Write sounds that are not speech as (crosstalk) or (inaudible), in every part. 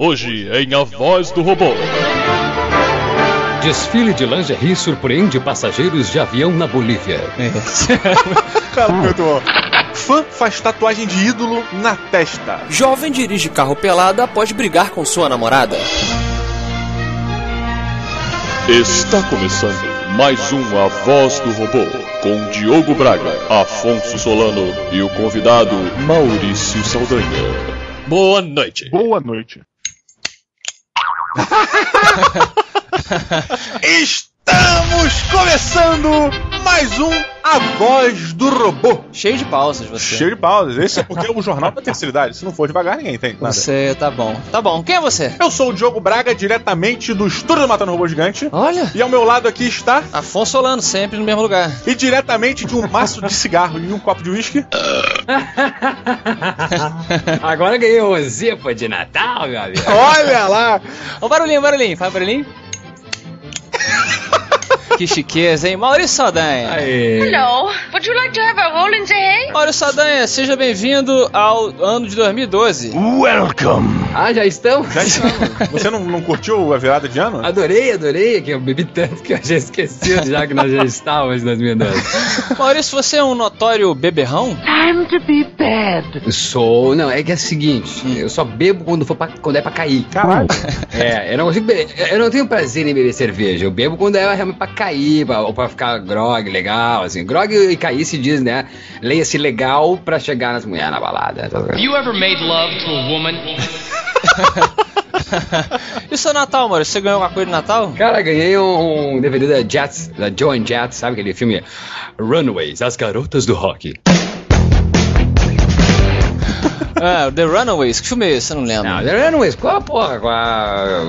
Hoje em A Voz do Robô. Desfile de lingerie surpreende passageiros de avião na Bolívia. (laughs) Cara, muito bom. Fã faz tatuagem de ídolo na testa. Jovem dirige carro pelado após brigar com sua namorada. Está começando mais um A Voz do Robô com Diogo Braga, Afonso Solano e o convidado Maurício Saldanha. Boa noite. Boa noite. (laughs) Estamos começando mais um A Voz do Robô. Cheio de pausas você. Cheio de pausas. Esse é porque é o jornal da terceira idade. Se não for devagar, ninguém entende nada. Você tá bom. Tá bom. Quem é você? Eu sou o Diogo Braga, diretamente do estúdio do Matando Robô Gigante. Olha. E ao meu lado aqui está, Afonso Solano, sempre no mesmo lugar. e diretamente de um maço de cigarro e um copo de uísque, (laughs) Agora ganhei um zipa de Natal, meu amigo. olha lá, Ó, barulhinho, barulhinho. Faz barulhinho. Que chiqueza, hein? Maurício Saldanha. Aê. Hello. Would you like to have a roll in the hay? Maurício Saldanha, seja bem-vindo ao ano de 2012. Ah, já estamos? já estamos. Você não, não curtiu a virada de ano? Adorei, adorei, que eu bebi tanto que eu já esqueci já que nós já estávamos em 2012. Maurício, você é um notório beberrão? Time to be bad. Sou, não, é que é o seguinte, eu só bebo quando, for pra, quando é pra cair. Caralho. É, eu não consigo beber, eu não tenho prazer em beber cerveja, eu bebo quando é realmente pra cair, pra, ou pra ficar grog, legal, assim. Grog e cair se diz, né, leia-se legal pra chegar nas mulheres na balada. You ever made love to a woman? E o seu Natal, Maurício? Você ganhou alguma coisa de Natal? Cara, ganhei um, um DVD da Jets, da Joan Jett, sabe aquele filme Runaways, As Garotas do Rock. (laughs) Ah, The Runaways. Que filme é esse? Eu não lembro. Não, The Runaways, qual a porra? Com a.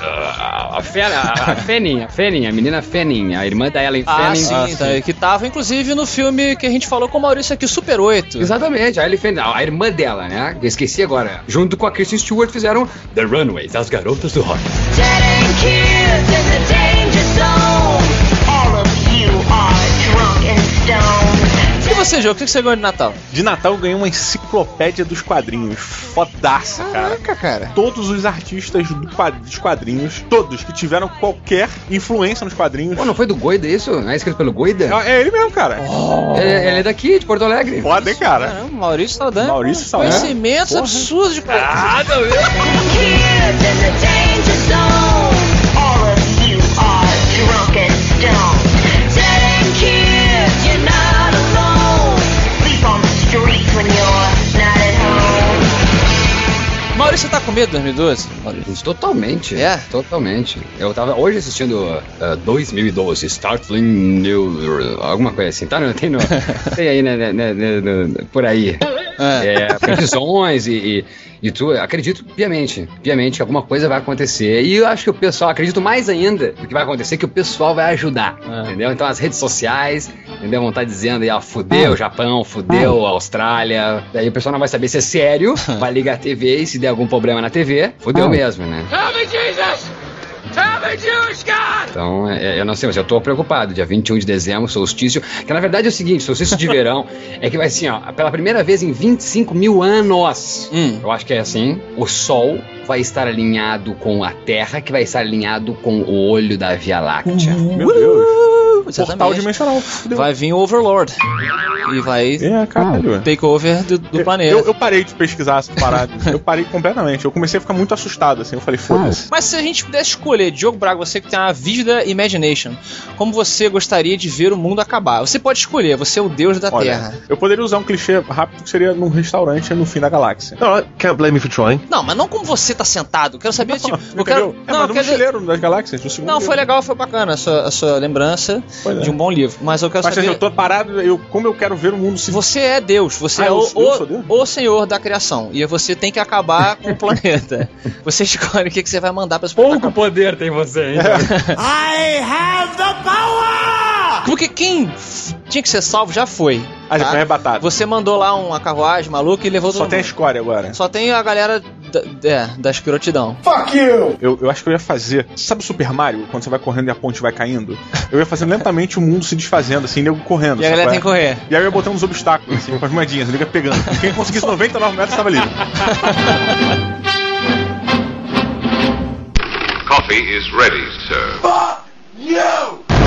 A, a, Fe- a, a Fanning, a a menina Fanning, a irmã da Ellen Ah, Fanning. sim, tá, que tava inclusive no filme que a gente falou com o Maurício aqui, Super 8. Exatamente, a Ellen Fanning, a irmã dela, né? Eu esqueci agora. Junto com a Kristen Stewart fizeram The Runaways, As Garotas do Rock. Dead kids in the danger você, João, o que você ganhou de Natal? De Natal eu ganhei uma enciclopédia dos quadrinhos. Fodaça, cara. Caraca, cara. Todos os artistas do quad- dos quadrinhos, todos que tiveram qualquer influência nos quadrinhos. Pô, não foi do Goida isso? Não é escrito pelo Goida? É é ele mesmo, cara. Ele, ele é daqui, de Porto Alegre. Foda, hein, cara. Caramba, Maurício Saldanha. Maurício Saldanha. Conhecimentos absurdos de quadrinhos. Ah, não, eu- Maurício, você tá com medo de 2012? Maurício? Totalmente. É? Totalmente. Eu tava hoje assistindo uh, 2012, Startling New. alguma coisa assim, tá? Não, tem, no, (laughs) tem aí, né, né, né, né, né, por aí. É. É, previsões e, e, e tu, acredito piamente, piamente que alguma coisa vai acontecer. E eu acho que o pessoal, acredito mais ainda do que vai acontecer, que o pessoal vai ajudar, É. entendeu? Então as redes sociais, entendeu? Vão estar dizendo aí, ó, fudeu o Japão, fudeu a Austrália. Daí o pessoal não vai saber se é sério, (laughs) vai ligar a TV e se der algum problema na TV, fudeu mesmo, né? Então, é, eu não sei, mas eu tô preocupado. Dia 21 de dezembro, solstício. Que na verdade é o seguinte: solstício de verão é que vai assim, ó, pela primeira vez em 25 mil anos. Hum. Eu acho que é assim. O Sol vai estar alinhado com a Terra, que vai estar alinhado com o olho da Via Láctea. Meu Deus. Portal Exatamente. dimensional. Fudeu. Vai vir o Overlord. E vai É, caralho. take over do, do planeta. Eu, eu parei de pesquisar essa parada. (laughs) eu parei completamente. Eu comecei a ficar muito assustado, assim. Eu falei, foda-se. Mas se a gente pudesse escolher, Diogo Braga, você que tem uma vívida imagination, como você gostaria de ver o mundo acabar? Você pode escolher, você é o deus da Olha, Terra. eu poderia usar um clichê rápido que seria num restaurante no fim da galáxia. Alright, can't blame me for trying. Não, mas não como você tá sentado. Eu quero saber, tipo. (laughs) Eu quero. É, Não, mas eu quero das galáxias, segundo Não, foi legal, foi bacana a sua, a sua lembrança Pois é. de um bom livro. Mas eu quero Mas saber. eu tô parado, eu, como eu quero ver o mundo se Você é Deus, você Ah, é o, o, Deus? o senhor da criação. E você tem que acabar com o planeta. (laughs) Você escolhe o que, que você vai mandar para as pessoas. Pouco poder tem você, hein? (laughs) Porque quem tinha que ser salvo já foi. Ah, já tá? foi arrebatado. Você mandou lá uma carruagem maluca e levou todo Só tem a mundo. escória agora. Só tem a galera da, é, da escrotidão. Eu, eu acho que eu ia fazer. Sabe o Super Mario? Quando você vai correndo e a ponte vai caindo? Eu ia fazer lentamente o mundo se desfazendo, assim, nego correndo. E a galera tem é? que correr. E aí eu ia botando uns obstáculos, assim, com as moedinhas, liga pegando. E quem conseguisse 99 metros estava livre. coffee is ready, sir. Em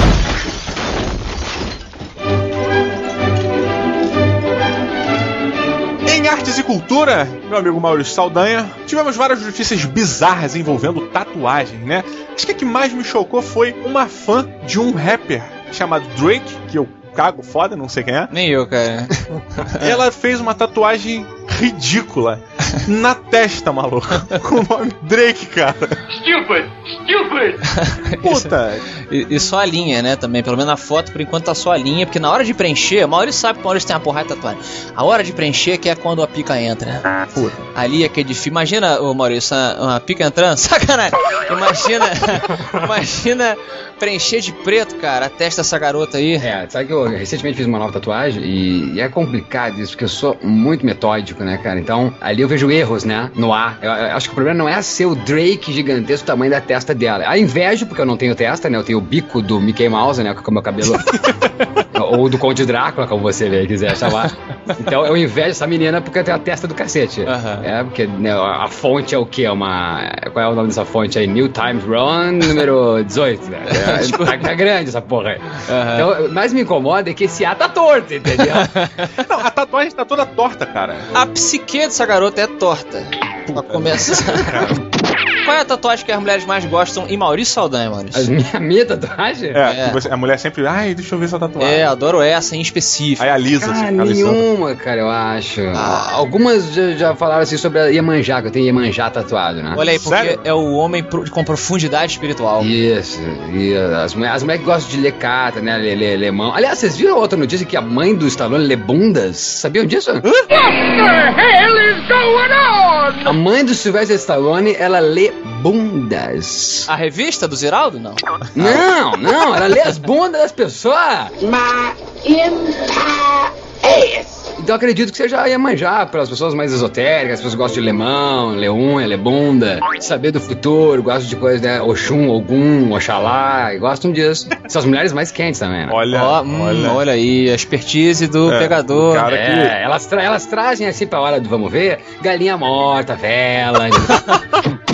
artes e cultura, meu amigo Maurício Saldanha, tivemos várias notícias bizarras envolvendo tatuagem, né? Acho que a que mais me chocou foi uma fã de um rapper chamado Drake, que eu cago foda, não sei quem é. Nem eu, cara. (laughs) Ela fez uma tatuagem ridícula na testa, maluco. (laughs) Com o nome Drake, cara. Stupid! Stupid! (laughs) Puta. E, e só a linha, né, também. Pelo menos na foto, por enquanto, tá só a linha. Porque na hora de preencher, o Maurício sabe que o Maurício tem uma porrada de tatuagem. A hora de preencher que é quando a pica entra. Puta. Ali é que é difícil. Imagina, ô Maurício, uma, uma pica entrando. (laughs) Sacanagem. Imagina, imagina preencher de preto, cara, a testa dessa garota aí. É, sabe que eu recentemente fiz uma nova tatuagem e, e é complicado isso, porque eu sou muito metódico, né, cara? Então, ali eu vejo erros, né, no ar. Eu, eu acho que o problema não é ser o Drake gigantesco, o tamanho da testa dela. A invejo, porque eu não tenho testa, né? Eu tenho o bico do Mickey Mouse, né, com o meu cabelo. (laughs) Ou do Conde Drácula, como você vê, quiser chamar. Então eu invejo essa menina porque tem a testa do cacete. Aham. É, porque né, a fonte é o quê? Uma. Qual é o nome dessa fonte aí? New Times Run, número 18, né? (laughs) É, tá, tá grande essa porra aí. Aham. Então, o mais me incomoda é que esse A tá torto, entendeu? (laughs) Não, a tatuagem tá toda torta, cara. A psique dessa garota é torta. Pra começar. (laughs) Qual é a tatuagem que as mulheres mais gostam em Maurício Saldanha, A Maurício? minha, minha tatuagem? É, É. você- a mulher sempre, ai, deixa eu ver essa tatuagem. É, adoro essa em específico. Aí a Lisa, Cara, assim, a Alessandra. nenhuma, cara, eu acho. Ah. Algumas já, já falaram assim sobre a Iemanjá, que eu tenho Iemanjá tatuado, né? Olha aí, porque Sério? é o homem pro- com profundidade espiritual. Isso, e as, mulheres, as mulheres que gostam de ler carta, né? Ler, ler, ler mão. Aliás, vocês viram outra notícia que a mãe do Stallone lê bundas? Sabiam disso? A mãe do Sylvester Stallone, ela lê bundas. A revista do Ziraldo? Não. Não, não, ela lê as bundas das pessoas. Então eu acredito que seja Iemanjá para as pessoas mais esotéricas, as pessoas gostam de ler mão, ler unha, ler bunda, saber do futuro, gostam de coisas, né? Oxum, Ogum, Oxalá, e gostam disso. São as mulheres mais quentes também, né? Olha, Ó, hum, olha. olha. aí, a expertise do É, pegador. cara- É, elas, tra- elas trazem assim pra hora do vamos ver, galinha morta, vela. (laughs)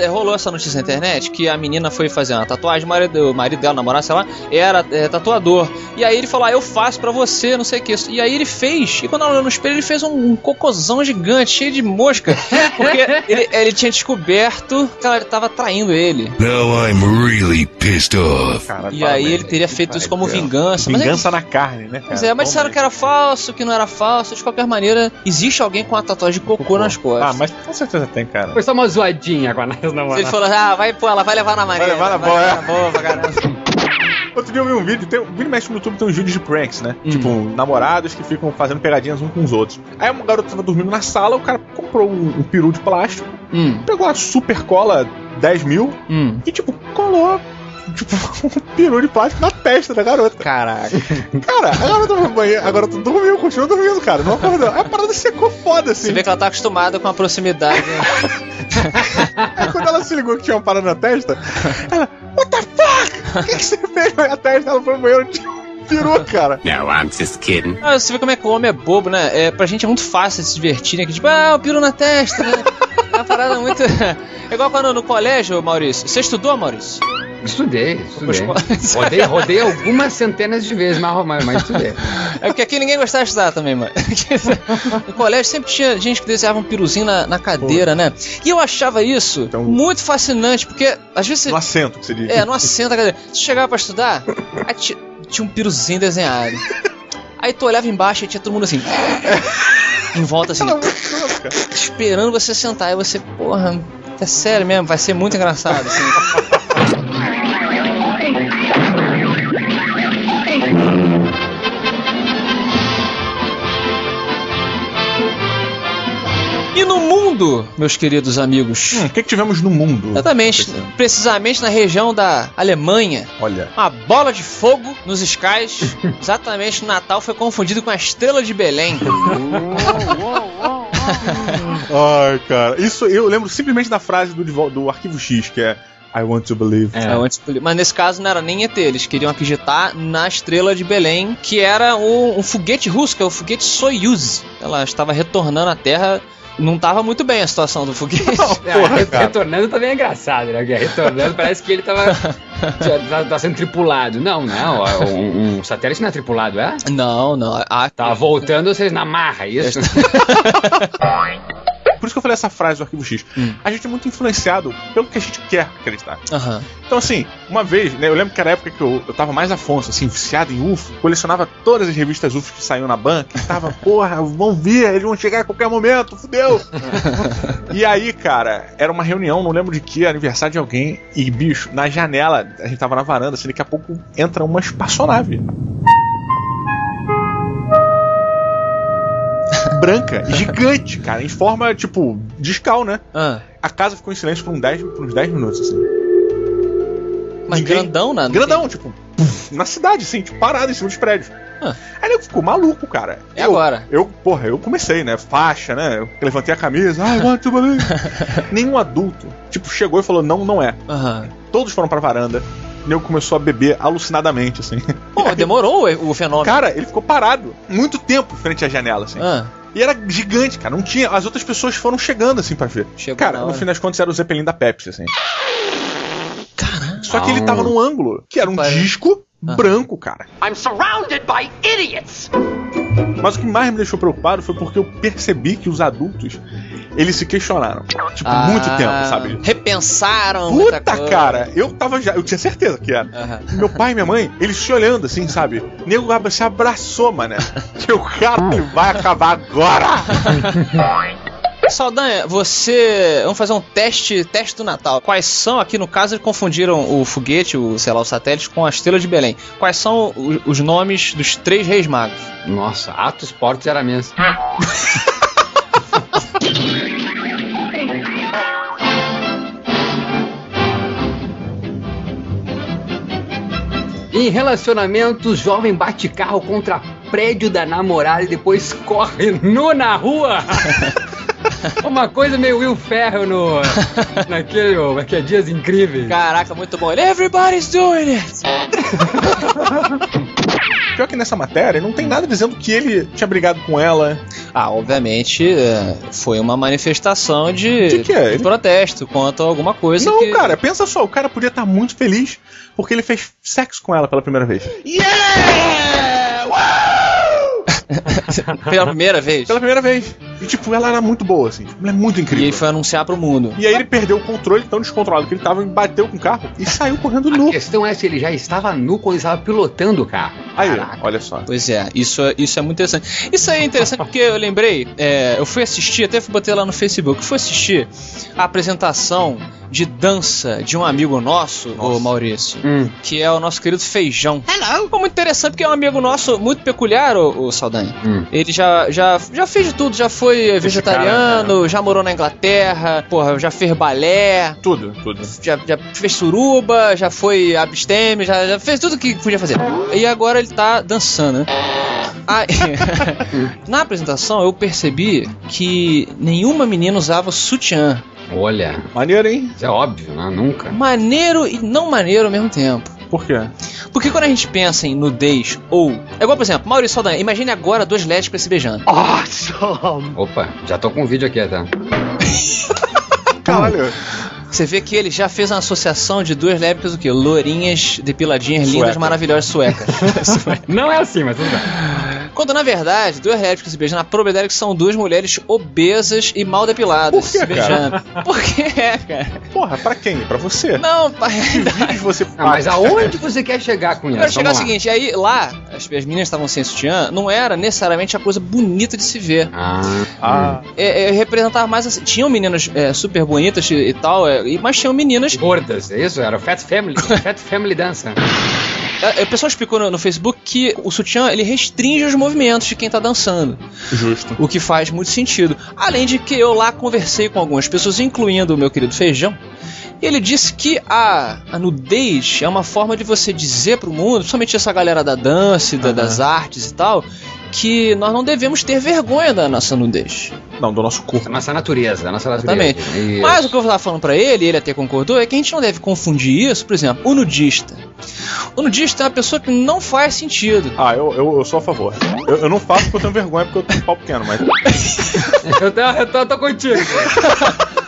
É, Rolou essa notícia na internet que a menina foi fazer uma tatuagem, o marido, o marido dela, namorado, sei lá, era é, tatuador. E aí ele falou: ah, eu faço pra você, não sei o que. E aí ele fez, e quando ela olhou no espelho, ele fez um, um cocôzão gigante, cheio de mosca. Porque ele, ele tinha descoberto que ela tava traindo ele. Now I'm really pissed off. Cara, E aí ele teria feito isso como É. vingança. Mas é- Vingança na carne, né? Pois cara? é, mas disseram que era falso, que não era falso. De qualquer maneira, existe alguém com a tatuagem de cocô nas costas. Ah, mas com certeza tem, cara. Foi só uma zoadinha com Nayas Se ele falou, ah, vai, pô, ela vai levar na maneira. levar na boa, levar é. na boa caramba. (laughs) Outro dia eu vi um vídeo, tem, um vídeo mexe no YouTube, tem uns vídeos de pranks, né? Hum. Tipo, namorados que ficam fazendo pegadinhas uns com os outros. Aí uma garota tava dormindo na sala, o cara comprou um, um peru de plástico, hum, pegou uma super cola 10 mil hum. e, tipo, colou, tipo, (laughs) um peru de plástico na testa da garota. Caraca. (laughs) Cara, a garota foi banheiro, a garota dormiu, continuou dormindo, cara, não acordou. Aí a parada secou foda, assim. Você vê que ela tá acostumada com a proximidade. Aí (laughs) quando ela se ligou que tinha uma parada na testa, ela, what the fuck? O que, que você fez na minha testa? Ela foi no banheiro de peru, cara. No, I'm just kidding. Ah, você vê como é que o homem é bobo, né? É, pra gente é muito fácil se divertir, né? Que tipo, ah, o piro na testa, né? É uma parada muito. (laughs) É igual quando no colégio, Maurício. Você estudou, Maurício? Estudei, estudei. Rodei, rodei algumas centenas de vezes, mas, mas, mas estudei. É porque aqui ninguém gostava de estudar também, mano. (laughs) No colégio sempre tinha gente que desenhava um piruzinho na, na cadeira, né? E eu achava isso Então- muito fascinante, porque às vezes você. No assento que você diz. É, no assento da cadeira. Você chegava pra estudar, (laughs) tinha um piruzinho desenhado. Aí tu olhava embaixo e tinha todo mundo assim. Em volta assim, esperando você sentar. Aí você, porra, é sério mesmo, vai ser muito engraçado. Assim. Mundo, meus queridos amigos, Hum, o que, que tivemos no mundo? exatamente, precisamente na região da Alemanha, Olha. uma bola de fogo nos skies, (laughs) exatamente no Natal, foi confundido com a estrela de Belém. (laughs) Ai, cara. Isso eu lembro simplesmente da frase do, do Arquivo X, que é I want to believe. É. É, o antipoli- Mas nesse caso não era nem ET, eles queriam acreditar na estrela de Belém, que era um, um foguete russo, que é o foguete Soyuz. Ela estava retornando à Terra não tava muito bem a situação do foguete. (laughs) É, Porra, cara. retornando também é engraçado, né? Retornando parece que ele tava. (laughs) tá, tá sendo tripulado. Não, não. Um, um satélite não é tripulado, é? Não, não. Ah, Tava voltando, vocês na marra, isso? (laughs) Por isso que eu falei essa frase do Arquivo X. Hum. A gente é muito influenciado pelo que a gente quer acreditar. Aham. Então, assim, uma vez, né, eu lembro que era a época que eu, eu tava mais Afonso, assim, viciado em UFO, colecionava todas as revistas UFO que saíam na banca, e tava, (laughs) porra, vão vir, eles vão chegar a qualquer momento, fudeu! (laughs) e aí, cara, era uma reunião, não lembro de que, aniversário de alguém, e bicho, na janela, a gente tava na varanda, assim, daqui a pouco entra uma espaçonave. Branca, (laughs) gigante, cara, em forma, tipo, discal, né? Ah, A casa ficou em silêncio por, um 10, por uns 10 minutos, assim. mas Ninguém- grandão, né? Grandão, tipo, puf, na cidade, assim, tipo, parado em cima dos prédios. Ah. Aí ele ficou maluco, cara. É eu, agora. Eu, porra, eu comecei, né? Faixa, né? Eu levantei a camisa. Ai, to believe. (laughs) Nenhum adulto, tipo, chegou e falou: não, não é. Todos foram pra varanda. O nego começou a beber alucinadamente, assim. Pô, demorou o, o fenômeno. Cara, ele ficou parado muito tempo frente à janela, assim. Ah, E era gigante, cara. Não tinha. As outras pessoas foram chegando, assim, pra ver. Chegou cara, no fim das contas era o Zeppelin da Pepsi, assim. caramba. Só que ele tava num ângulo, que era um disco Ah. branco, cara. I'm surrounded by idiots! Mas o que mais me deixou preocupado foi porque eu percebi que os adultos, eles se questionaram. Tipo, Ah, muito tempo, sabe? Repensaram. muita Puta, coisa. cara, eu tava já, eu tinha certeza que era. Aham. Meu pai e minha mãe, eles se olhando assim, sabe? O nego se abraçou, mané. Que o cara vai acabar agora! (laughs) Saldanha, você. Vamos fazer um teste, teste do Natal. Quais são, aqui no caso, eles confundiram o foguete, o, sei lá, o satélite, com a estrela de Belém. Quais são o- os nomes dos três reis magos? Nossa, Atos, Portos e Arames. Em relacionamentos, jovem bate carro contra prédio da namorada e depois corre nu na rua. (laughs) Uma coisa meio Will Ferrell no, naquele, naquele Dias Incríveis. Caraca, muito bom. Everybody's doing it! (laughs) Pior que nessa matéria, não tem nada dizendo que ele tinha brigado com ela. Ah, obviamente, é, foi uma manifestação de, De quê? de Ele- protesto contra alguma coisa não, que... cara, pensa só, o cara podia estar muito feliz porque ele fez sexo com ela pela primeira vez. (laughs) Pela primeira vez. Pela primeira vez. E tipo, ela era muito boa, assim. Ela é muito E incrível. ele foi anunciar pro mundo. E aí ele perdeu o controle, tão descontrolado que ele tava, e bateu com o carro e saiu correndo nu. A questão é se ele já estava nu quando ele estava pilotando o carro. Aí, Caraca. olha só. Pois é, isso, é- isso é muito interessante. Isso aí é interessante porque eu lembrei, é, eu fui assistir, até fui botei lá no Facebook, fui assistir a apresentação de dança de um amigo nosso, o Maurício, Hum. que é o nosso querido Feijão. Hello! Foi muito interessante porque é um amigo nosso muito peculiar, o, o Saldanha. Hum. Ele já, já, já fez de tudo, já foi vegetariano, cara, já morou na Inglaterra, porra, já fez balé, Tudo, tudo. já, já fez suruba, já foi abstêmio, já, já fez tudo que podia fazer. E agora ele tá dançando, né? Ah, (laughs) na apresentação eu percebi que nenhuma menina usava sutiã. Olha, Maneiro, hein? isso é óbvio, né? Nunca. Maneiro e não maneiro ao mesmo tempo. Por quê? Porque quando a gente pensa em nudez ou. É igual, por exemplo, Maurício Saldanha, imagine agora dois lésbicas se beijando. Opa, já tô com um vídeo aqui até. (laughs) Caralho. Você vê que ele já fez uma associação de duas lésbicas, o quê? Lourinhas, depiladinhas, lindas, Sueca. maravilhosas, suecas. (laughs) Não é assim, mas tudo bem. Quando na verdade, duas lésbicas se beijando, a probabilidade é que são duas mulheres obesas e mal depiladas Por quê, se beijando. Por quê, cara? Porra, pra quem? Pra você? Não, pai. Que vídeos você Ah, mas faz? aonde você quer chegar com Eu isso? quero chegar lá. seguinte, aí lá, as, as meninas estavam sem sutiã, não era necessariamente a coisa bonita de se ver. Ah, Ah, É, é, representava mais assim. Tinham meninas é, super bonitas e, e tal, é, e- mas tinham meninas. gordas, é isso? Era o Fat Family. Fat Family Dança. É, o pessoal explicou no, no Facebook que o sutiã ele restringe os movimentos de quem tá dançando. justo. O que faz muito sentido. Além de que eu lá conversei com algumas pessoas, incluindo o meu querido Feijão. E ele disse que a, a nudez é uma forma de você dizer pro mundo, principalmente essa galera da dança, e da- das artes e tal, que nós não devemos ter vergonha da nossa nudez. Não, do nosso corpo. Da nossa natureza, da nossa natureza. Exatamente. Isso. Mas o que eu tava falando pra ele, e ele até concordou, é que a gente não deve confundir isso, por exemplo, o nudista. O nudista é uma pessoa que não faz sentido. Ah, eu, eu, eu sou a favor. Eu, eu não faço porque eu tenho vergonha, porque eu tenho um pau pequeno, mas. (laughs) eu, tô, eu, tô, eu tô contigo. (laughs)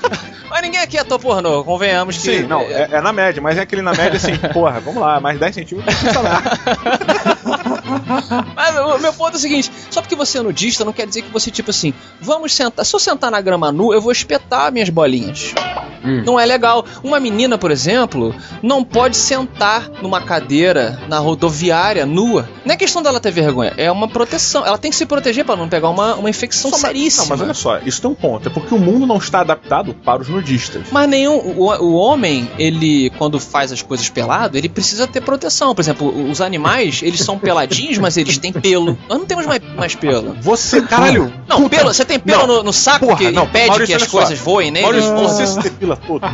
Mas ninguém aqui é ator pornô, convenhamos que. Sim, não, é, é na média, mas é aquele na média assim, (laughs) porra, vamos lá, mais 10 centímetros. (laughs) Mas o meu ponto é o seguinte: só porque você é nudista não quer dizer que você, tipo assim, vamos sentar. Se eu sentar na grama nu, eu vou espetar minhas bolinhas. Hum. Não é legal. Uma menina, por exemplo, não pode sentar numa cadeira na rodoviária nua. Não é questão dela ter vergonha, é uma proteção. Ela tem que se proteger pra não pegar uma, uma infecção Só, mas, seríssima. não, mas olha só, isso tem um ponto. É porque o mundo não está adaptado para os nudistas. Mas nenhum. O, o homem, ele, quando faz as coisas pelado, ele precisa ter proteção. Por exemplo, os animais, eles são peladinhos, mas eles têm pelo. Nós não temos mais, mais pelo. Você, caralho! Não, pelo, você tem pelo no, no saco Porra, que não, impede Maurício, que as olha coisas voem? Maurício, Ah. você se depila todo.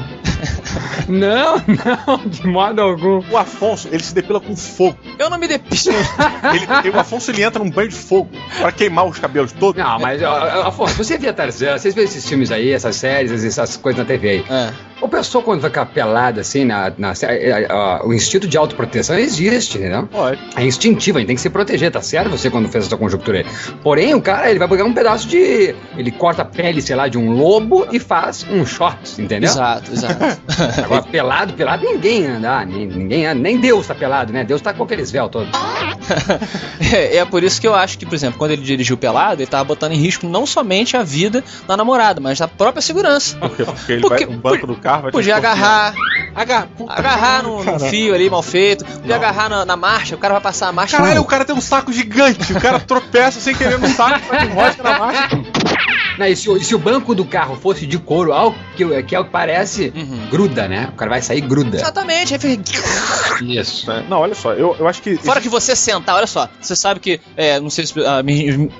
Não, não, de modo algum. O Afonso, ele se depila com fogo. Eu não me depilo. (laughs) Ele, o Afonso ele entra num banho de fogo pra queimar os cabelos todos. Não, mas, Afonso, você via Tarzan, vocês veem esses filmes aí, essas séries, essas coisas na TV aí. É. O pessoal, quando fica pelado assim, na, na, é, é, ó, o instinto de autoproteção existe, entendeu? Pode. É instintivo, a gente tem que se proteger, tá certo? Você quando fez essa conjuntura aí. Porém, o cara, ele vai pegar um pedaço de. Ele corta a pele, sei lá, de um lobo e faz um short, entendeu? Exato, exato. (laughs) Agora, pelado, pelado, ninguém anda, nem- ninguém anda, nem Deus tá pelado, né? Deus tá com aqueles véus todos. (laughs) é, é por isso que eu acho que, por exemplo, quando ele dirigiu pelado, ele tava botando em risco não somente a vida da namorada, mas a própria segurança. Por quê? Porque ele Porque- vai no banco do carro, vai Podia agarrar, Agarrar. Agarrar no, no fio ali mal feito, podia agarrar na, na marcha, o cara vai passar a marcha. Caralho, o cara tem um saco gigante. O cara tropeça sem querer no saco, (laughs) vai rosca na marcha. Não, e, se, o- e se o banco do carro fosse de couro, ao que, que é o que parece, Uhum. gruda, né? O cara vai sair gruda. Exatamente, aí fez- Isso. Não, olha só, eu, eu acho que. Fora que você sentar, olha só, você sabe que, é, não sei se. ah, me-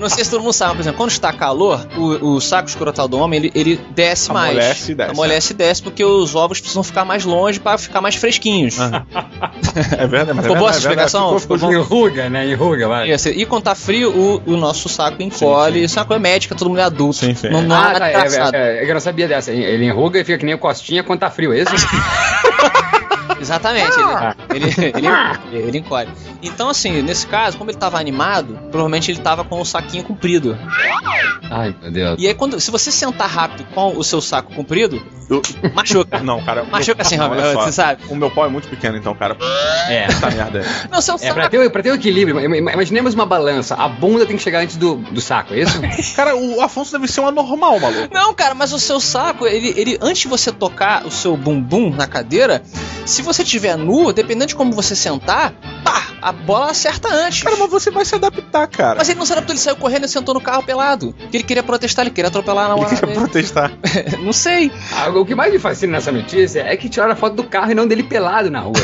Não sei se todo mundo sabe, por exemplo, quando está calor, o, o saco escrotal do homem ele, ele desce mais. Amolece e desce, Amolece e desce, porque os ovos precisam ficar mais longe para ficar mais fresquinhos. É verdade, mas é Ficou boa verdade, essa é explicação? Ficou, ficou. Enruga, né? Enruga, vai. Isso, E quando tá frio, o, o nosso saco encolhe. sim. Isso é uma coisa médica, todo mundo é adulto. Sim, sim. Não, não há Ah, nada tá, é, é, é, eu não sabia dessa. Ele enruga e fica que nem o Costinha quando tá frio, é isso? (laughs) Exatamente, ele, ele, ele, ele encolhe. Então, assim, nesse caso, como ele tava animado, provavelmente ele tava com o saquinho comprido. Ai, meu Deus. E aí, quando, se você sentar rápido com o seu saco comprido, Eu- machuca. Não, cara. Machuca assim, Robert, você sabe? O meu pau é muito pequeno, então, cara. É. Puta merda. aí. Não, seu É, saco. pra ter, pra ter o equilíbrio, im- im- imaginemos uma balança. A bunda tem que chegar antes do, do saco, é isso? (laughs) Cara, o Afonso deve ser um anormal, maluco. Não, cara, mas o seu saco, ele, ele antes de você tocar o seu bumbum na cadeira, se você tiver nu, dependendo de como você sentar, pá, a bola acerta antes. Cara, mas você vai se adaptar, cara. Mas ele não se adaptou, ele saiu correndo e sentou no carro pelado. Que ele queria protestar, ele queria atropelar na Ele hora quer dele. protestar. (laughs) Não sei. Ah, o que mais me fascina nessa notícia é que tiraram a foto do carro e não dele pelado na rua. (laughs)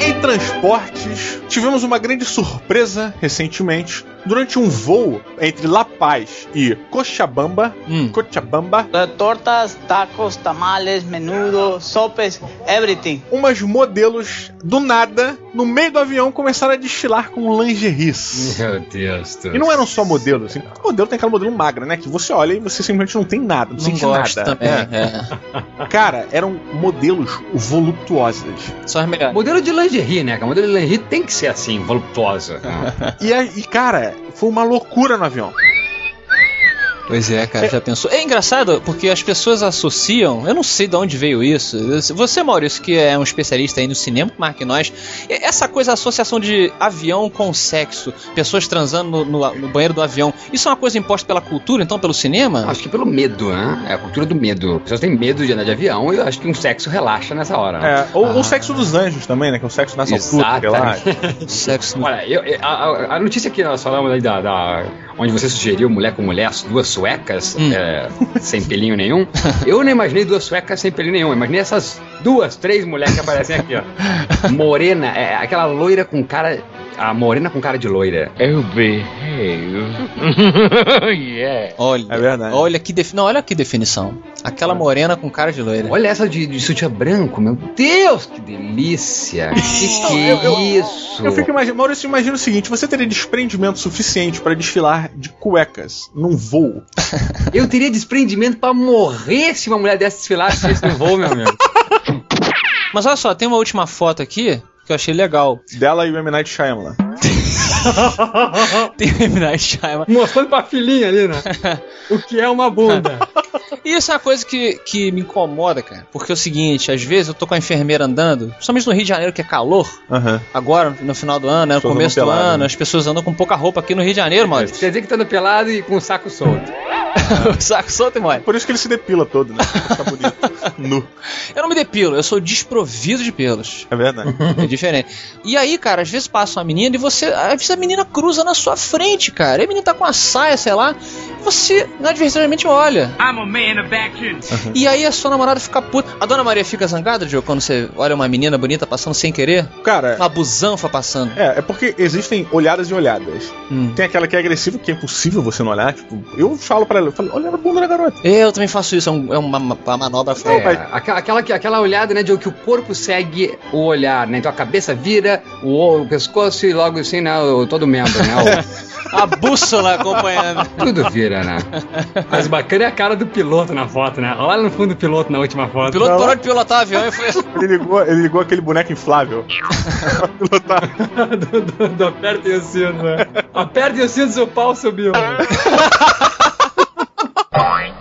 Em transportes, tivemos uma grande surpresa recentemente. Durante um voo entre La Paz e Cochabamba, Hum. Cochabamba, tortas, tacos, tamales, menudo, sopes, everything. umas modelos do nada, no meio do avião, começaram a desfilar com lingeries. Meu Deus do E não eram só modelos, assim. Modelo tem aquela modelo magra, né? Que você olha e você simplesmente não tem nada, não, Não sente gosto nada. também. É. É. Cara, eram modelos voluptuosas. Só as melhores. Modelo de lingerie, né? Modelo de lingerie tem que ser assim, voluptuosa. E, aí, e, cara, foi uma loucura no avião. Pois é, cara, já pensou? É engraçado porque as pessoas associam, eu não sei de onde veio isso. Você, Maurício, que é um especialista aí no cinema, mais que nós, essa coisa, a associação de avião com sexo, pessoas transando no, no- no banheiro do avião, isso é uma coisa imposta pela cultura, então, pelo cinema? Acho que pelo medo, né? É a cultura do medo. As pessoas têm medo de andar de avião e eu acho que um sexo relaxa nessa hora. né? É, ou Ah. o sexo dos anjos também, né? Que é o sexo nessa altura, sei lá. (laughs) Sexo no... Olha, eu- a- a notícia que nós falamos aí da, da- onde você sugeriu mulher com mulher, as duas suecas, Hum. é, sem pelinho nenhum, eu não imaginei duas suecas sem pelinho nenhum. Eu imaginei essas duas, três mulheres que aparecem aqui, ó. (laughs) Morena, é, aquela loira com cara a morena com cara de loira. Oh, behave. (laughs) yeah. Olha, É verdade. olha que defi- não, olha que definição. Aquela morena com cara de loira. Olha essa de, de sutiã branco, meu Deus, que delícia. (laughs) Que que eu- eu- é isso? Eu fico imaginando, Maurício, imagina o seguinte: você teria desprendimento suficiente pra desfilar de cuecas num voo. (laughs) Eu teria desprendimento pra morrer se uma mulher dessa desfilasse isso no voo, meu amigo. Mas olha só, tem uma última foto aqui que eu achei legal. Dela e o M. Night Shyamalan. (laughs) Tem o M. Night Shyamalan. Mostrando pra filhinha ali, né? (laughs) O que é uma bunda. (laughs) E isso é uma coisa que, que me incomoda, cara. Porque é o seguinte, às vezes eu tô com a enfermeira andando, principalmente no Rio de Janeiro, que é calor, Aham. agora, no final do ano, né, no começo do pelado, ano, né? as pessoas andam com pouca roupa aqui no Rio de Janeiro, mano. Quer dizer que tá andando pelado e com o saco solto. (laughs) o saco solto e mole. Por isso que ele se depila todo, né? Ficar bonito. (laughs) nu. Eu não me depilo, eu sou desprovido de pelos. É verdade. É diferente. E aí, cara, às vezes passa uma menina e você. Às vezes a menina cruza na sua frente, cara. E a menina tá com a saia, sei lá. E você inadvertidamente olha. I'm a man of action. E aí a sua namorada fica puta. A dona Maria fica zangada, Diogo, quando você olha uma menina bonita passando sem querer? Cara, Uma busanfa passando. é, é porque existem olhadas e olhadas. Hum. Tem aquela que é agressiva, que é impossível você não olhar. Tipo, eu falo pra ela, eu falo, olha a bunda da garota. Eu também faço isso, é, um- é uma, uma manobra É, foda. aquela, aquela, que- aquela olhada, né, de que o corpo segue o olhar, né? Então a cabeça vira, o, o pescoço e logo assim, né, o, todo o membro, né? (laughs) A bússola acompanhando. o- tudo vira, né? Mas bacana é a cara do piloto na foto, né? Olha no fundo do piloto na última O foto. piloto Não. parou de pilotar avião e foi. Ele ligou, ele ligou aquele boneco inflável. pra (laughs) pilotar. (laughs) do, do, do apertem o cinto, né? Apertem o cinto, seu pau subiu. Boing.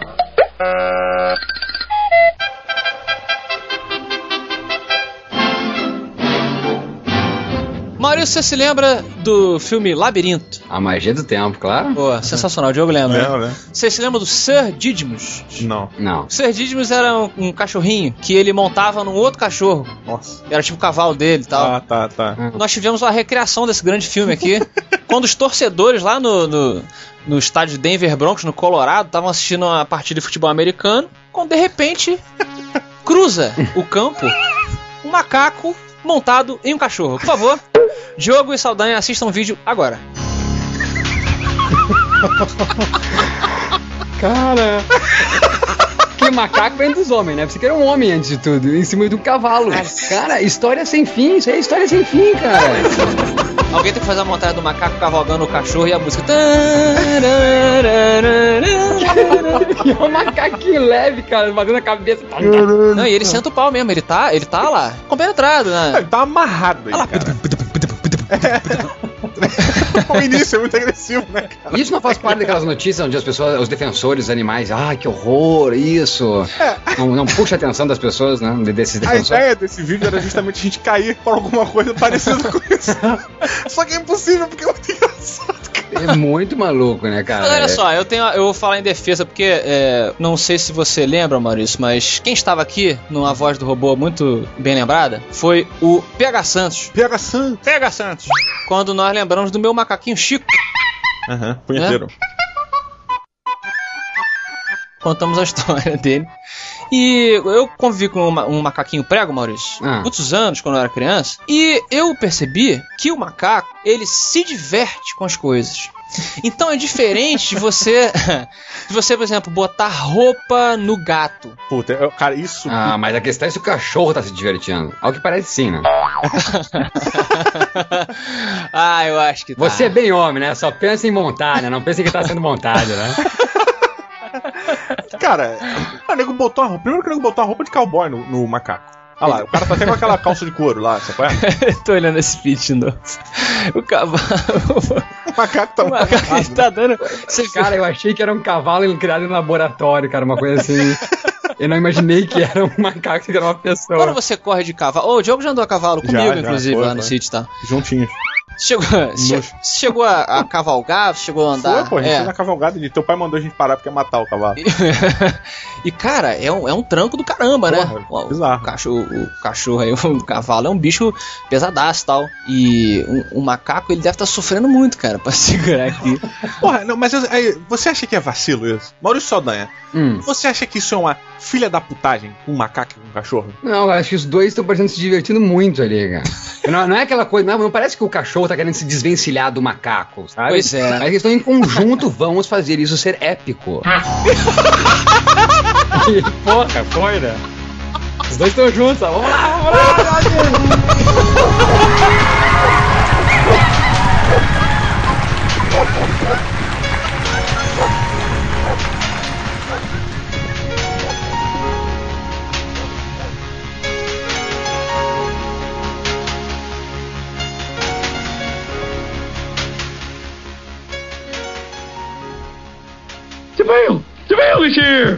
Maurício, você se lembra do filme Labirinto? A magia do tempo, claro. Pô, sensacional, o Diogo lembra. Não, né? Você se lembra do Sir Didymus? Não. Não. O Sir Didymus era um, um cachorrinho que ele montava num outro cachorro. Nossa. Era tipo o cavalo dele e tal. Ah, tá, tá. Nós tivemos uma recriação desse grande filme aqui. (laughs) quando os torcedores lá no, no, no estádio de Denver Broncos, no Colorado, estavam assistindo uma partida de futebol americano. Quando de repente cruza o campo um macaco montado em um cachorro. Por favor, Diogo e Saldanha assistam o vídeo agora. Cara. Que macaco vem dos homens, né? Você que era um homem antes de tudo, em cima de um cavalo. Cara, história sem fim, isso aí é história sem fim, cara. Alguém tem que fazer a montagem do macaco cavalgando o cachorro e a música. E é um macaquinho leve, cara, batendo a cabeça. Não, e ele senta o pau mesmo, ele tá, ele tá lá, compenetrado, né? Ele tá amarrado aí, cara. (laughs) o início é muito agressivo, né, cara? Isso não faz parte daquelas notícias onde as pessoas, os defensores dos animais, ah, que horror, isso. Não, não puxa a atenção das pessoas, né? Desses A defensores. ideia desse vídeo era justamente a gente cair por alguma coisa parecida com isso. (laughs) Só que é impossível, porque é muito engraçado. É muito maluco, né, cara? Mas olha só, eu tenho, eu vou falar em defesa porque é, não sei se você lembra, Maurício, mas quem estava aqui numa voz do robô muito bem lembrada foi o PH Santos. PH Santos. PH Santos. Quando nós lembramos do meu macaquinho Chico, Aham, punheteiro. contamos a história dele. E eu convivi com um, ma- um macaquinho prego, Maurício, Ah. muitos anos quando eu era criança, e eu percebi que o macaco, ele se diverte com as coisas. Então é diferente de você, (laughs) de você, por exemplo, botar roupa no gato. Puta, eu- cara, isso. Ah, mas a questão é se o cachorro tá se divertindo. Ao que parece sim, né? (laughs) ah, eu acho que tá. Você é bem homem, né? Só pensa em montar, né? Não pensa em que tá sendo montado, né? Cara, o nego botou a roupa. Primeiro que o nego botou a roupa de cowboy no, no macaco. Olha lá, o cara tá até com aquela calça de couro lá, sabe é? (laughs) Tô olhando esse de novo. O cavalo. (laughs) O macaco tá O macaco ele tá dando. Você Cara, eu achei que era um cavalo criado em laboratório, cara, uma coisa assim. Eu não imaginei que era um macaco, que era uma Quando pessoa. você corre de cavalo. Ô, o Diogo já andou a cavalo Já, comigo, já, inclusive, foi, lá no foi. sítio, tá? Juntinhos. Chegou, che- chegou a, a cavalgar, chegou a andar. Foi, pô, a gente é. foi na cavalgada e teu pai mandou a gente parar porque ia matar o cavalo. e, (laughs) cara, é um, é um tranco do caramba, né? Porra, O, o bizarro. cachorro, o cachorro aí, (laughs) o cavalo é um bicho pesadaço e tal. E um, um macaco, ele deve estar sofrendo muito, cara, pra (laughs) segurar aqui. Porra, não, mas aí, você acha que é vacilo isso? Maurício Saldanha, Hum. você acha que isso é uma filha da putagem? Um macaco e um cachorro? Não, eu acho que os dois estão parecendo se divertindo muito ali, cara. Não, não é aquela coisa, não, não parece que o cachorro tá querendo se desvencilhar do macaco, sabe? Pois é. Mas eles estão em conjunto, vamos fazer isso ser épico. (laughs) E, Porra, foi, né? Os dois estão juntos, ó. vamos lá, vamos lá. (laughs) Is here!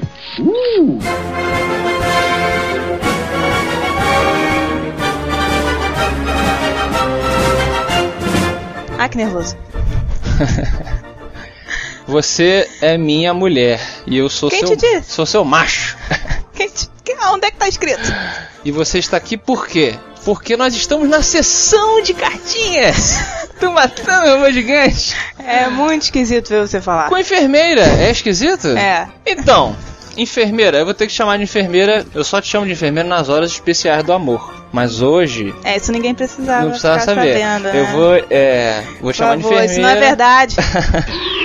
Ai, que nervoso. (laughs) Você é minha mulher e eu sou Quem seu te disse? sou seu macho. (laughs) Quem te- que- Onde é que tá escrito? E você está aqui por quê? Porque nós estamos na sessão de cartinhas (laughs) do Matando Robô Gigante É muito esquisito ver você falar. com a enfermeira. É esquisito? É. Então, enfermeira, eu vou ter que chamar de enfermeira. Eu só te chamo de enfermeira nas horas especiais do amor. Mas hoje, É, isso ninguém precisava não precisava ficar saber. sabendo, né? Eu vou, é, vou Por chamar de favor, enfermeira. isso não é verdade. (laughs)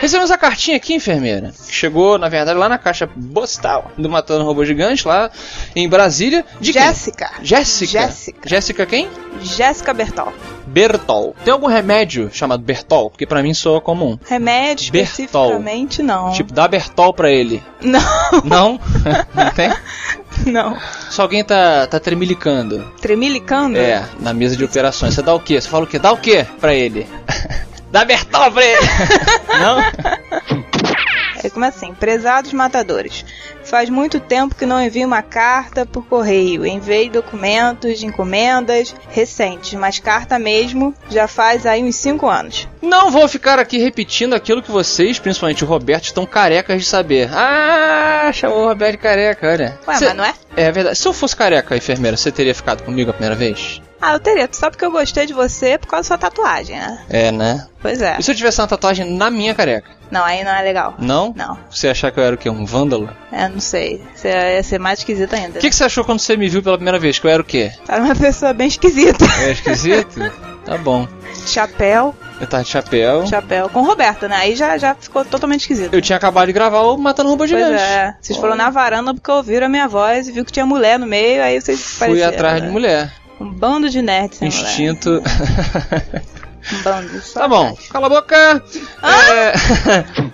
Recebemos a cartinha aqui, enfermeira. Chegou, na verdade, lá na caixa postal do Matando Robô Gigante, lá em Brasília. De quem? Jéssica. Jéssica. Jéssica. Jéssica quem? Jéssica Bertol. Bertol. Tem algum remédio chamado Bertol? Porque pra mim soa comum. Remédio Bertol. especificamente não. Tipo, dá Bertol pra ele. Não, (laughs) Não? Não tem? (laughs) não. Se alguém tá, tá tremilicando, Tremilicando? é, na mesa de operações, você dá o quê? Você fala o quê? Dá o quê pra ele? (laughs) dá Bertol pra ele! (laughs) Não? É como assim, prezados matadores. Faz muito tempo que não envio uma carta por correio. Enviei documentos de encomendas recentes, mas carta mesmo já faz aí uns 5 anos. Não vou ficar aqui repetindo aquilo que vocês, principalmente o Roberto, estão carecas de saber. Ah, chamou o Roberto de careca, olha. Ué, Cê- mas não é? É verdade. Se eu fosse careca, enfermeira, você teria ficado comigo a primeira vez? Ah, eu teria. Tu sabe que eu gostei de você por causa da sua tatuagem, né? É, né? Pois é. E se eu tivesse uma tatuagem na minha careca? Não, aí não é legal. Não? Não. Você achar que eu era o quê? Um vândalo? É, não sei. Você ia ser mais esquisito ainda. O que, que você achou quando você me viu pela primeira vez? Que eu era o quê? Era uma pessoa bem esquisita. É esquisito? tá bom. Chapéu, Eu tava de chapéu. chapéu. Com Roberta, né? Aí já, já ficou totalmente esquisito. Eu tinha acabado de gravar o Matando Robô Pois Gigante. é. Vocês foram na varanda porque ouviram a minha voz e viu que tinha mulher no meio, aí vocês Fui pareceram, atrás né? de mulher. Um bando de nerds. Instinto. Um bando. (laughs) só Tá bom, cala a boca. É...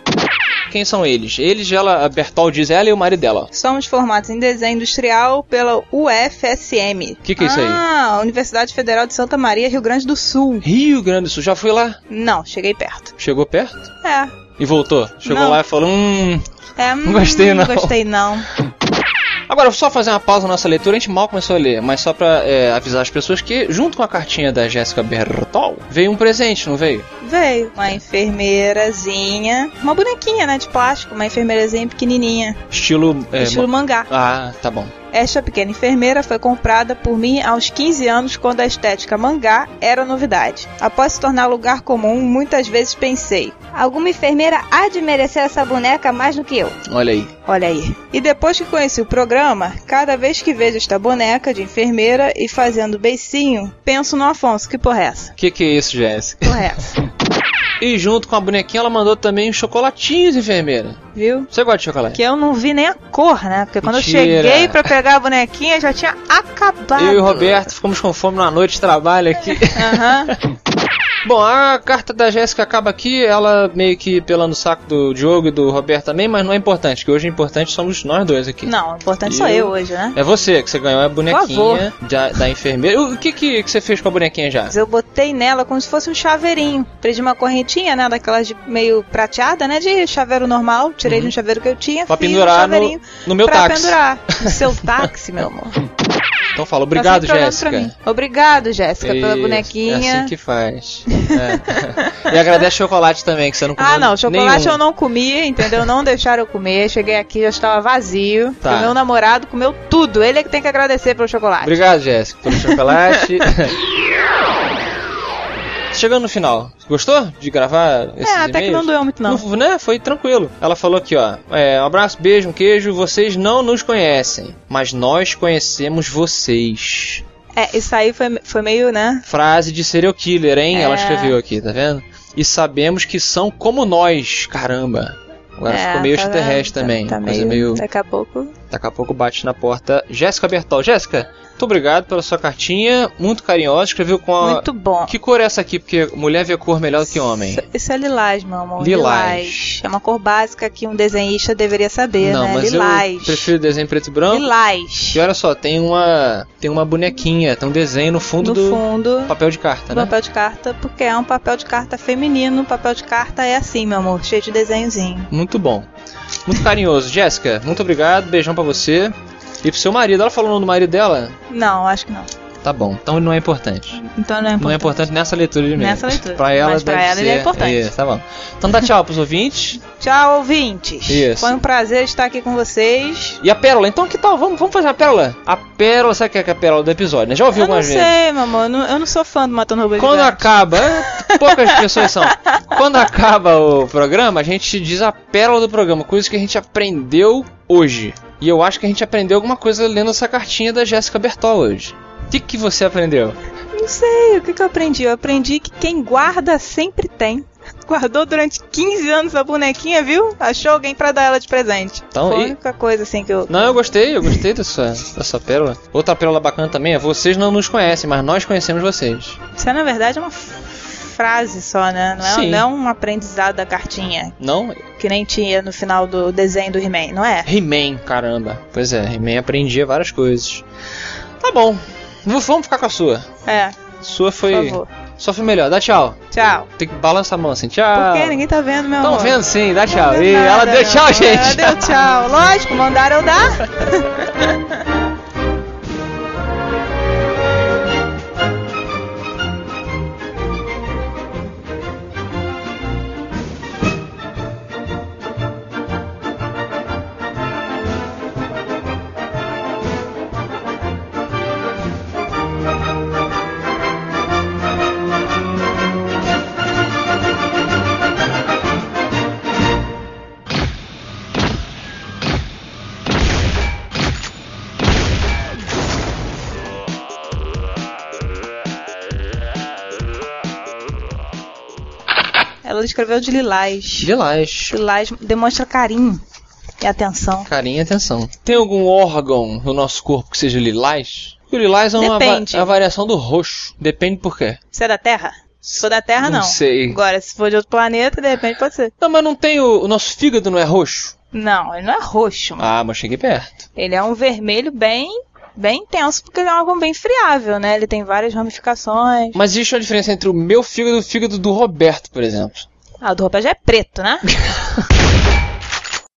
(laughs) Quem são eles? Eles, ela, a Bertol diz ela e o marido dela. Somos formados em desenho industrial pela UFSM. O Que que é isso aí? Ah, Universidade Federal de Santa Maria, Rio Grande do Sul. Rio Grande do Sul, já fui lá? Não, cheguei perto. Chegou perto? É. E voltou? Chegou Não. lá e falou, hum... É, hum, gostei, não. Gostei não. (laughs) Agora, só fazer uma pausa na nossa leitura, a gente mal começou a ler, mas só pra é, avisar as pessoas que, junto com a cartinha da Jéssica Bertol, veio um presente, não veio? Veio uma enfermeirazinha, uma bonequinha, né, de plástico, uma enfermeirazinha pequenininha, Estilo... é, estilo ma- mangá. Ah, tá bom. Esta pequena enfermeira foi comprada por mim aos 15 anos, quando a estética mangá era novidade. Após se tornar lugar comum, muitas vezes pensei: Alguma enfermeira há de merecer essa boneca mais do que eu. Olha aí. olha aí. E depois que conheci o programa, cada vez que vejo esta boneca de enfermeira e fazendo beicinho, penso no Afonso. Que porra é essa? O que, que é isso, Jéssica? Porra é essa? (laughs) E junto com a bonequinha, ela mandou também uns chocolatinhos, enfermeira. Viu? Você gosta de chocolate? Que eu não vi nem a cor, né? Porque quando Mentira. eu cheguei pra pegar a bonequinha, já tinha acabado. Eu e o Roberto ficamos com fome numa noite de trabalho aqui. Aham. (laughs) Bom, a carta da Jéssica acaba aqui, ela meio que pelando o saco do Diogo e do Roberto também, mas não é importante, que hoje o importante somos nós dois aqui. Não, o importante sou Eu- hoje, né? É você, que você ganhou a favor. bonequinha da, da enfermeira. O que, que que você fez com a bonequinha já? Eu botei nela como se fosse um chaveirinho. Prendi uma correntinha, né? Daquelas de meio prateada, né? De chaveiro normal. Tirei de um chaveiro que eu tinha. Uhum. Pra pendurar um chaveirinho no, no meu pra táxi. pendurar. No (laughs) seu táxi, meu amor. (laughs) Então fala, Tá obrigado, mim. Jéssica. Obrigado, Jéssica, pela Isso, bonequinha. É assim que faz. É. E agradece chocolate também, que você não comeu Ah, não, chocolate nenhum. eu não comi, entendeu? Não deixaram eu comer. Cheguei aqui, já estava vazio. Tá. O meu namorado comeu tudo. Ele é que tem que agradecer pelo chocolate. Obrigado, Jéssica, pelo chocolate. (laughs) Chegando no final, gostou de gravar esses É, até que não doeu muito, não. né? Foi tranquilo. Ela falou aqui, ó. É, um abraço, beijo, um queijo. Vocês não nos conhecem, mas nós conhecemos vocês. É, isso aí foi, foi meio, né? Frase de serial killer, hein? Ela É. escreveu aqui, tá vendo? E sabemos que são como nós, caramba. Agora É, ficou meio tá extraterrestre também. Tá Coisa meio, meio. Daqui a pouco. Daqui a pouco bate na porta. Jéssica Bertol. Jéssica, muito obrigado pela sua cartinha. Muito carinhosa. Escreveu com a. Muito bom. Que cor é essa aqui? Porque mulher vê cor melhor do que homem. Isso é lilás, meu amor. Lilás. É uma cor básica que um desenhista deveria saber, Não, né? mas lilás. eu prefiro desenho preto e branco. Lilás. E olha só, tem uma. Tem uma bonequinha, tem um desenho no fundo No do fundo papel de carta, né? papel de carta, porque é um papel de carta feminino. Papel de carta é assim, meu amor, cheio de desenhozinho. Muito bom. Muito carinhoso. (laughs) Jéssica, muito obrigado. Beijão pra você. E pro seu marido. Ela falou o nome do marido dela? Não, acho que não. Tá bom. Então não é importante. Então não é importante. Não é importante nessa leitura de e-mail. Nessa leitura. pra ela Mas pra ela ele é ser- importante. Isso, tá bom. Então dá tchau pros ouvintes. Tchau, ouvintes. Isso. Foi um prazer estar aqui com vocês. E a pérola, então que tal? Vamos, vamos fazer a pérola? A pérola, sabe o que é a pérola do episódio, né? Já ouviu Eu não algumas vezes? sei, meu amor. Eu não, eu não sou fã do Matando Robô Quando Gigante. acaba, (laughs) é, poucas pessoas são. Quando acaba o programa, a gente diz a pérola do programa, coisas que a gente aprendeu hoje. E eu acho que a gente aprendeu alguma coisa lendo essa cartinha da Jéssica Bertol hoje. O que, que você aprendeu? Não sei, o que, que eu aprendi? Eu aprendi que quem guarda sempre tem. (laughs) Guardou durante 15 anos a bonequinha, viu? Achou alguém pra dar ela de presente. Então, Foi a única coisa assim que eu. Não, eu gostei, eu gostei dessa, dessa pérola. Outra pérola bacana também é vocês não nos conhecem, mas nós conhecemos vocês. Isso é, na verdade, uma f- frase só, né? Não é, Sim. não é um aprendizado da cartinha. Não? Que nem tinha no final do desenho do He-Man, não é? He-Man, caramba. Pois é, He-Man aprendia várias coisas. Tá bom, vamos ficar com a sua. É, Sua foi. Sua foi melhor, dá tchau. Tchau. Tem que balançar a mão assim, tchau. Por quê? Ninguém tá vendo, meu Estão amor. vendo sim, dá tchau. vendo E ela nada, deu tchau, gente. Ela deu tchau. Lógico, mandaram eu dar. (laughs) escreveu de lilás. Lilás. Lilás demonstra carinho e atenção. Carinho e atenção. Tem algum órgão no nosso corpo que seja lilás? O lilás é uma, Depende. é a variação do roxo. Depende por quê. Você é da Terra? Se for da Terra, Não não. sei. Agora, se for de outro planeta, de repente pode ser. Não, mas não tem o, o nosso fígado não é roxo? Não, ele não é roxo, mano. Ah, mas cheguei perto. Ele é um vermelho bem, bem intenso, porque ele é algo bem friável, né? Ele tem várias ramificações. Mas existe uma diferença entre o meu fígado e o fígado do Roberto, por exemplo. Ah, o do roupa já é preto, né? (laughs)